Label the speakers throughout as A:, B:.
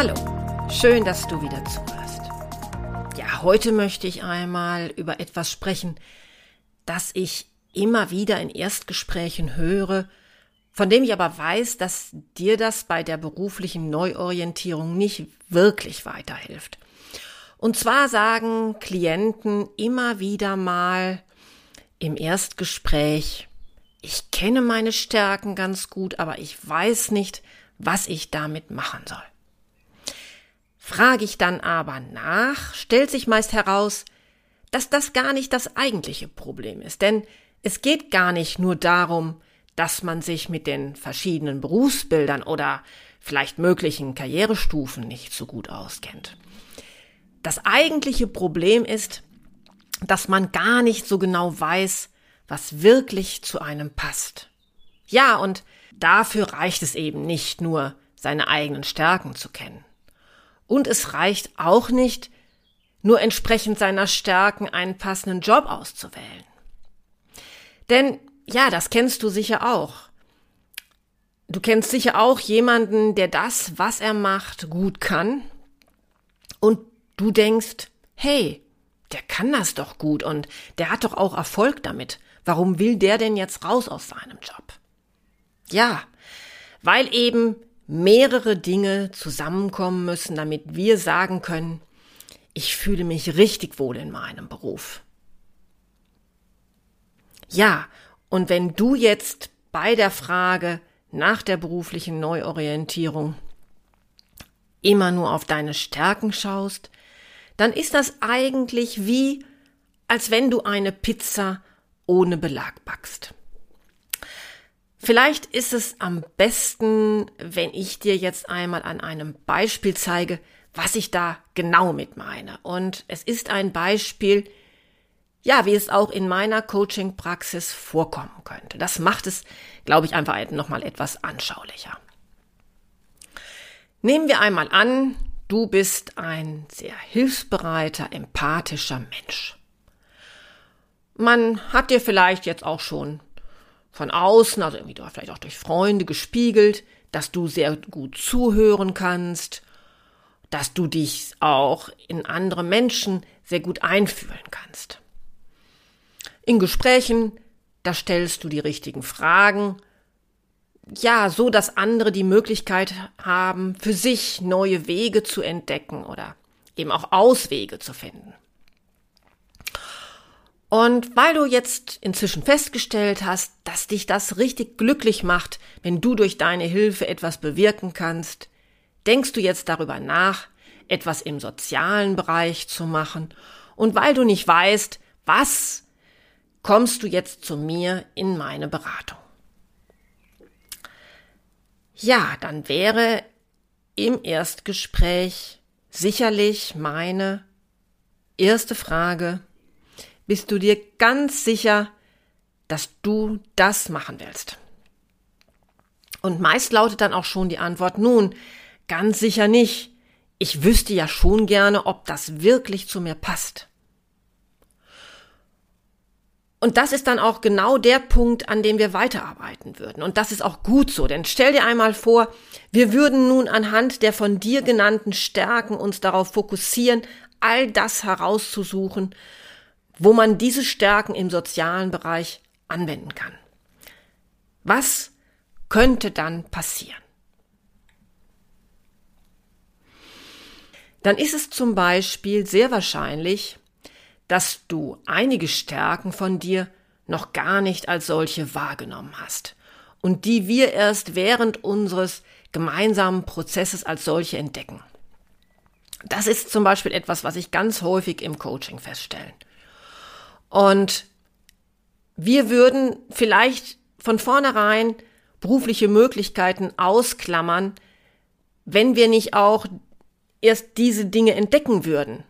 A: Hallo, schön, dass du wieder zuhörst. Ja, heute möchte ich einmal über etwas sprechen, das ich immer wieder in Erstgesprächen höre, von dem ich aber weiß, dass dir das bei der beruflichen Neuorientierung nicht wirklich weiterhilft. Und zwar sagen Klienten immer wieder mal im Erstgespräch, ich kenne meine Stärken ganz gut, aber ich weiß nicht, was ich damit machen soll. Frage ich dann aber nach, stellt sich meist heraus, dass das gar nicht das eigentliche Problem ist, denn es geht gar nicht nur darum, dass man sich mit den verschiedenen Berufsbildern oder vielleicht möglichen Karrierestufen nicht so gut auskennt. Das eigentliche Problem ist, dass man gar nicht so genau weiß, was wirklich zu einem passt. Ja, und dafür reicht es eben nicht nur, seine eigenen Stärken zu kennen. Und es reicht auch nicht, nur entsprechend seiner Stärken einen passenden Job auszuwählen. Denn, ja, das kennst du sicher auch. Du kennst sicher auch jemanden, der das, was er macht, gut kann. Und du denkst, hey, der kann das doch gut und der hat doch auch Erfolg damit. Warum will der denn jetzt raus aus seinem Job? Ja, weil eben mehrere Dinge zusammenkommen müssen, damit wir sagen können, ich fühle mich richtig wohl in meinem Beruf. Ja, und wenn du jetzt bei der Frage nach der beruflichen Neuorientierung immer nur auf deine Stärken schaust, dann ist das eigentlich wie, als wenn du eine Pizza ohne Belag backst. Vielleicht ist es am besten, wenn ich dir jetzt einmal an einem Beispiel zeige, was ich da genau mit meine. Und es ist ein Beispiel, ja, wie es auch in meiner Coaching-Praxis vorkommen könnte. Das macht es, glaube ich, einfach nochmal etwas anschaulicher. Nehmen wir einmal an, du bist ein sehr hilfsbereiter, empathischer Mensch. Man hat dir vielleicht jetzt auch schon von außen, also irgendwie vielleicht auch durch Freunde gespiegelt, dass du sehr gut zuhören kannst, dass du dich auch in andere Menschen sehr gut einfühlen kannst. In Gesprächen, da stellst du die richtigen Fragen, ja, so dass andere die Möglichkeit haben, für sich neue Wege zu entdecken oder eben auch Auswege zu finden. Und weil du jetzt inzwischen festgestellt hast, dass dich das richtig glücklich macht, wenn du durch deine Hilfe etwas bewirken kannst, denkst du jetzt darüber nach, etwas im sozialen Bereich zu machen. Und weil du nicht weißt, was, kommst du jetzt zu mir in meine Beratung. Ja, dann wäre im Erstgespräch sicherlich meine erste Frage, bist du dir ganz sicher, dass du das machen willst. Und meist lautet dann auch schon die Antwort, nun, ganz sicher nicht. Ich wüsste ja schon gerne, ob das wirklich zu mir passt. Und das ist dann auch genau der Punkt, an dem wir weiterarbeiten würden. Und das ist auch gut so, denn stell dir einmal vor, wir würden nun anhand der von dir genannten Stärken uns darauf fokussieren, all das herauszusuchen, wo man diese Stärken im sozialen Bereich anwenden kann. Was könnte dann passieren? Dann ist es zum Beispiel sehr wahrscheinlich, dass du einige Stärken von dir noch gar nicht als solche wahrgenommen hast und die wir erst während unseres gemeinsamen Prozesses als solche entdecken. Das ist zum Beispiel etwas, was ich ganz häufig im Coaching feststellen. Und wir würden vielleicht von vornherein berufliche Möglichkeiten ausklammern, wenn wir nicht auch erst diese Dinge entdecken würden.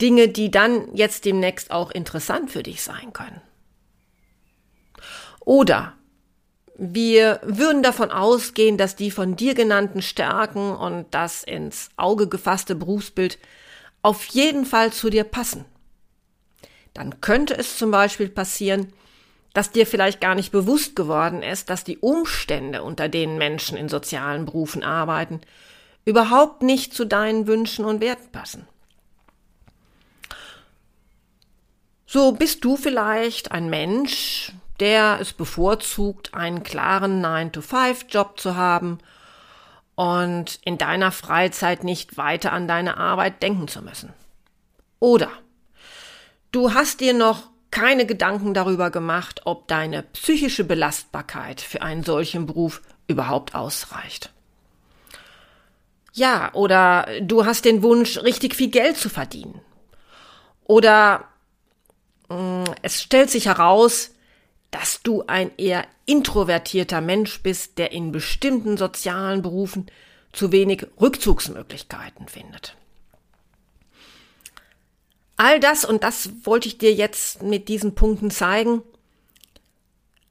A: Dinge, die dann jetzt demnächst auch interessant für dich sein können. Oder wir würden davon ausgehen, dass die von dir genannten Stärken und das ins Auge gefasste Berufsbild auf jeden Fall zu dir passen. Dann könnte es zum Beispiel passieren, dass dir vielleicht gar nicht bewusst geworden ist, dass die Umstände, unter denen Menschen in sozialen Berufen arbeiten, überhaupt nicht zu deinen Wünschen und Werten passen. So bist du vielleicht ein Mensch, der es bevorzugt, einen klaren 9-to-5-Job zu haben und in deiner Freizeit nicht weiter an deine Arbeit denken zu müssen. Oder du hast dir noch keine Gedanken darüber gemacht, ob deine psychische Belastbarkeit für einen solchen Beruf überhaupt ausreicht. Ja, oder du hast den Wunsch, richtig viel Geld zu verdienen. Oder mh, mm, es stellt sich heraus, dass du ein eher introvertierter Mensch bist, der in bestimmten sozialen Berufen zu wenig Rückzugsmöglichkeiten findet. All das, und das wollte ich dir jetzt mit diesen Punkten zeigen,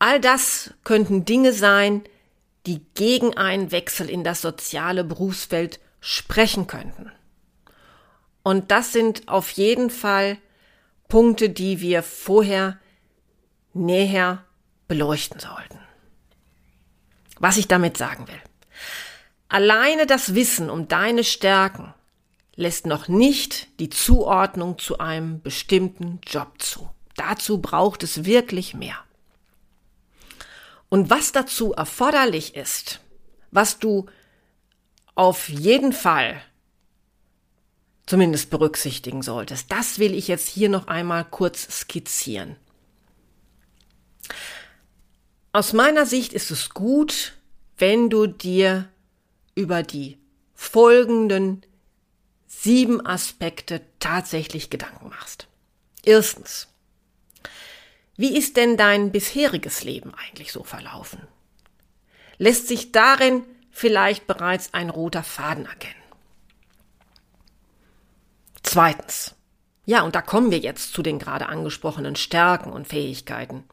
A: all das könnten Dinge sein, die gegen einen Wechsel in das soziale Berufsfeld sprechen könnten. Und das sind auf jeden Fall Punkte, die wir vorher näher beleuchten sollten. Was ich damit sagen will. Alleine das Wissen um deine Stärken lässt noch nicht die Zuordnung zu einem bestimmten Job zu. Dazu braucht es wirklich mehr. Und was dazu erforderlich ist, was du auf jeden Fall zumindest berücksichtigen solltest, das will ich jetzt hier noch einmal kurz skizzieren. Aus meiner Sicht ist es gut, wenn du dir über die folgenden sieben Aspekte tatsächlich Gedanken machst. Erstens. Wie ist denn dein bisheriges Leben eigentlich so verlaufen? Lässt sich darin vielleicht bereits ein roter Faden erkennen? Zweitens. Ja, und da kommen wir jetzt zu den gerade angesprochenen Stärken und Fähigkeiten.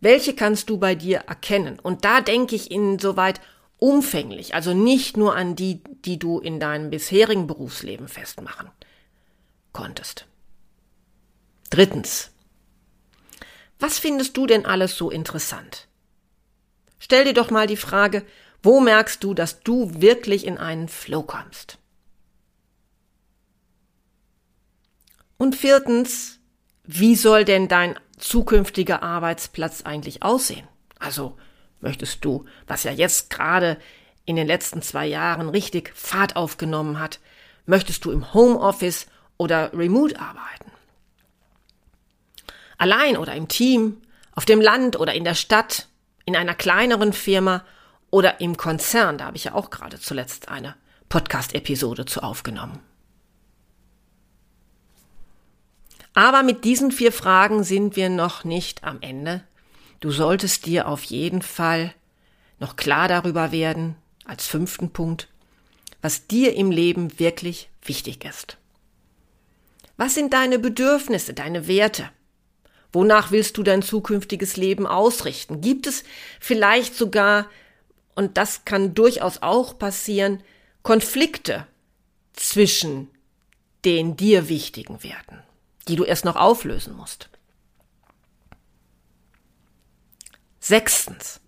A: Welche kannst du bei dir erkennen? Und da denke ich insoweit umfänglich, also nicht nur an die, die du in deinem bisherigen Berufsleben festmachen konntest. Drittens. Was findest du denn alles so interessant? Stell dir doch mal die Frage, wo merkst du, dass du wirklich in einen Flow kommst? Und viertens, wie soll denn dein zukünftiger Arbeitsplatz eigentlich aussehen? Also, möchtest du, was ja jetzt gerade in den letzten zwei Jahren richtig Fahrt aufgenommen hat, möchtest du im Homeoffice oder remote arbeiten? Allein oder im Team, auf dem Land oder in der Stadt, in einer kleineren Firma oder im Konzern, da habe ich ja auch gerade zuletzt eine Podcast-Episode zu aufgenommen. Aber mit diesen vier Fragen sind wir noch nicht am Ende Du solltest dir auf jeden Fall noch klar darüber werden, als fünften Punkt, was dir im Leben wirklich wichtig ist. Was sind deine Bedürfnisse, deine Werte? Wonach willst du dein zukünftiges Leben ausrichten? Gibt es vielleicht sogar, und das kann durchaus auch passieren, Konflikte zwischen den dir wichtigen Werten, die du erst noch auflösen musst? Sechstens.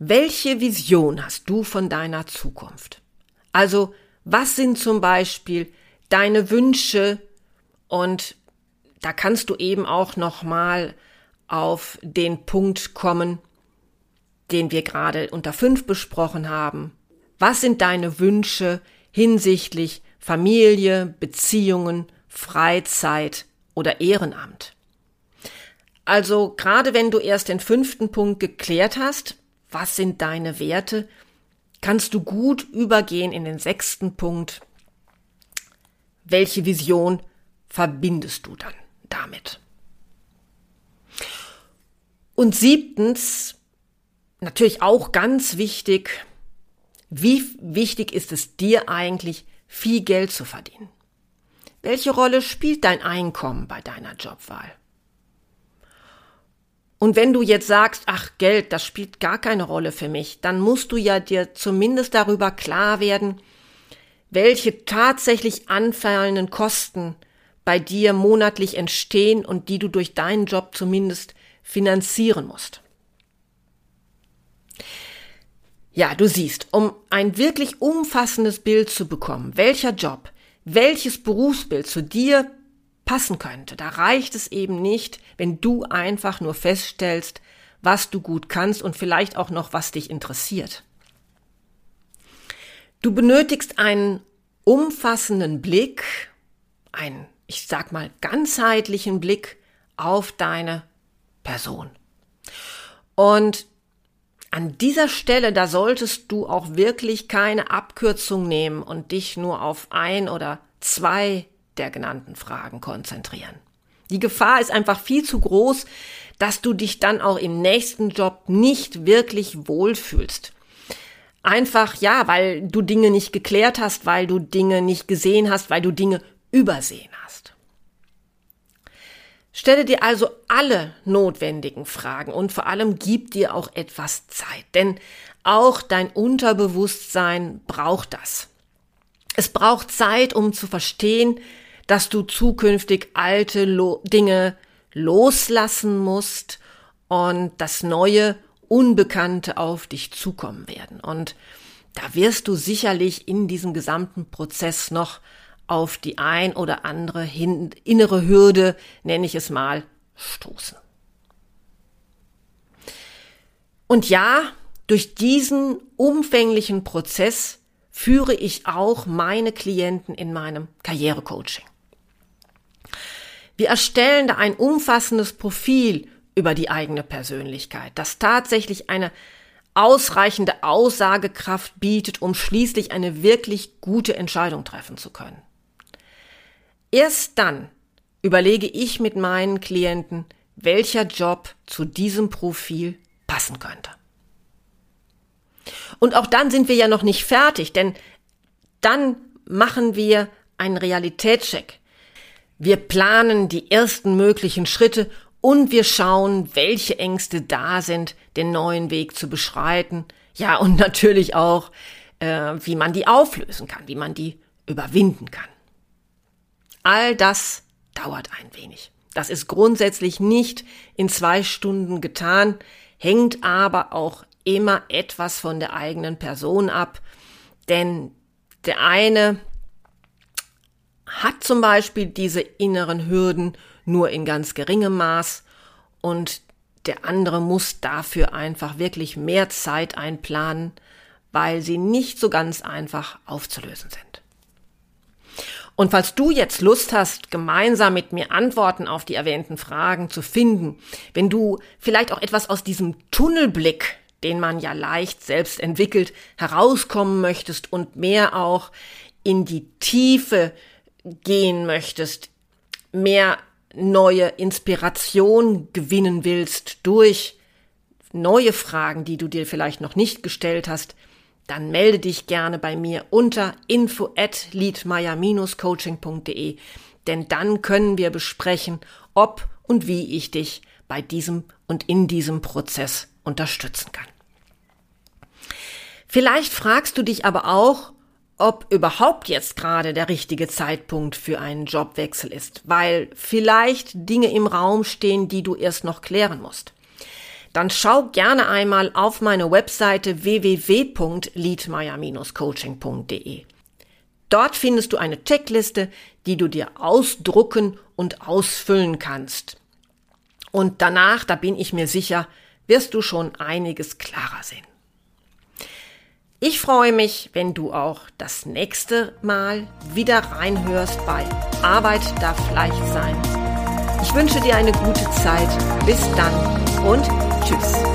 A: Welche Vision hast du von deiner Zukunft? Also, was sind zum Beispiel deine Wünsche und da kannst du eben auch nochmal auf den Punkt kommen, den wir gerade unter fünf besprochen haben. Was sind deine Wünsche hinsichtlich Familie, Beziehungen, Freizeit oder Ehrenamt? Also gerade wenn du erst den fünften Punkt geklärt hast, was sind deine Werte, kannst du gut übergehen in den sechsten Punkt. Welche Vision verbindest du dann damit? Und siebtens, natürlich auch ganz wichtig, wie wichtig ist es dir eigentlich, viel Geld zu verdienen? Welche Rolle spielt dein Einkommen bei deiner Jobwahl? Und wenn du jetzt sagst, ach Geld, das spielt gar keine Rolle für mich, dann musst du ja dir zumindest darüber klar werden, welche tatsächlich anfallenden Kosten bei dir monatlich entstehen und die du durch deinen Job zumindest finanzieren musst. Ja, du siehst, um ein wirklich umfassendes Bild zu bekommen, welcher Job, welches Berufsbild zu dir passen könnte. Da reicht es eben nicht, wenn du einfach nur feststellst, was du gut kannst und vielleicht auch noch, was dich interessiert. Du benötigst einen umfassenden Blick, einen, ich sag mal, ganzheitlichen Blick auf deine Person. Und an dieser Stelle, da solltest du auch wirklich keine Abkürzung nehmen und dich nur auf ein oder zwei der genannten Fragen konzentrieren. Die Gefahr ist einfach viel zu groß, dass du dich dann auch im nächsten Job nicht wirklich wohlfühlst. Einfach, ja, weil du Dinge nicht geklärt hast, weil du Dinge nicht gesehen hast, weil du Dinge übersehen hast. Stelle dir also alle notwendigen Fragen und vor allem gib dir auch etwas Zeit, denn auch dein Unterbewusstsein braucht das. Es braucht Zeit, um zu verstehen, dass du zukünftig alte Lo Dinge loslassen musst und das Neue, Unbekannte auf dich zukommen werden. Und da wirst du sicherlich in diesem gesamten Prozess noch auf die ein oder andere hin innere Hürde, nenne ich es mal, stoßen. Und ja, durch diesen umfänglichen Prozess führe ich auch meine Klienten in meinem Karrierecoaching. Wir erstellen da ein umfassendes Profil über die eigene Persönlichkeit, das tatsächlich eine ausreichende Aussagekraft bietet, um schließlich eine wirklich gute Entscheidung treffen zu können. Erst dann überlege ich mit meinen Klienten, welcher Job zu diesem Profil passen könnte. Und auch dann sind wir ja noch nicht fertig, denn dann machen wir einen Realitätscheck. Wir planen die ersten möglichen Schritte und wir schauen, welche Ängste da sind, den neuen Weg zu beschreiten. Ja, und natürlich auch, äh, wie man die auflösen kann, wie man die überwinden kann. All das dauert ein wenig. Das ist grundsätzlich nicht in zwei Stunden getan, hängt aber auch immer etwas von der eigenen Person ab. Denn der eine hat zum Beispiel diese inneren Hürden nur in ganz geringem Maß und der andere muss dafür einfach wirklich mehr Zeit einplanen, weil sie nicht so ganz einfach aufzulösen sind. Und falls du jetzt Lust hast, gemeinsam mit mir Antworten auf die erwähnten Fragen zu finden, wenn du vielleicht auch etwas aus diesem Tunnelblick, den man ja leicht selbst entwickelt, herauskommen möchtest und mehr auch in die Tiefe gehen möchtest, mehr neue Inspiration gewinnen willst durch neue Fragen, die du dir vielleicht noch nicht gestellt hast, dann melde dich gerne bei mir unter info at liedmeier-coaching.de, denn dann können wir besprechen, ob und wie ich dich bei diesem und in diesem Prozess unterstützen kann. Vielleicht fragst du dich aber auch, ob überhaupt jetzt gerade der richtige Zeitpunkt für einen Jobwechsel ist, weil vielleicht Dinge im Raum stehen, die du erst noch klären musst. Dann schau gerne einmal auf meine Webseite www.liedmeier-coaching.de. Dort findest du eine Checkliste, die du dir ausdrucken und ausfüllen kannst. Und danach, da bin ich mir sicher, wirst du schon einiges klarer sehen. Ich freue mich, wenn du auch das nächste Mal wieder reinhörst bei Arbeit darf leicht sein. Ich wünsche dir eine gute Zeit. Bis dann und tschüss.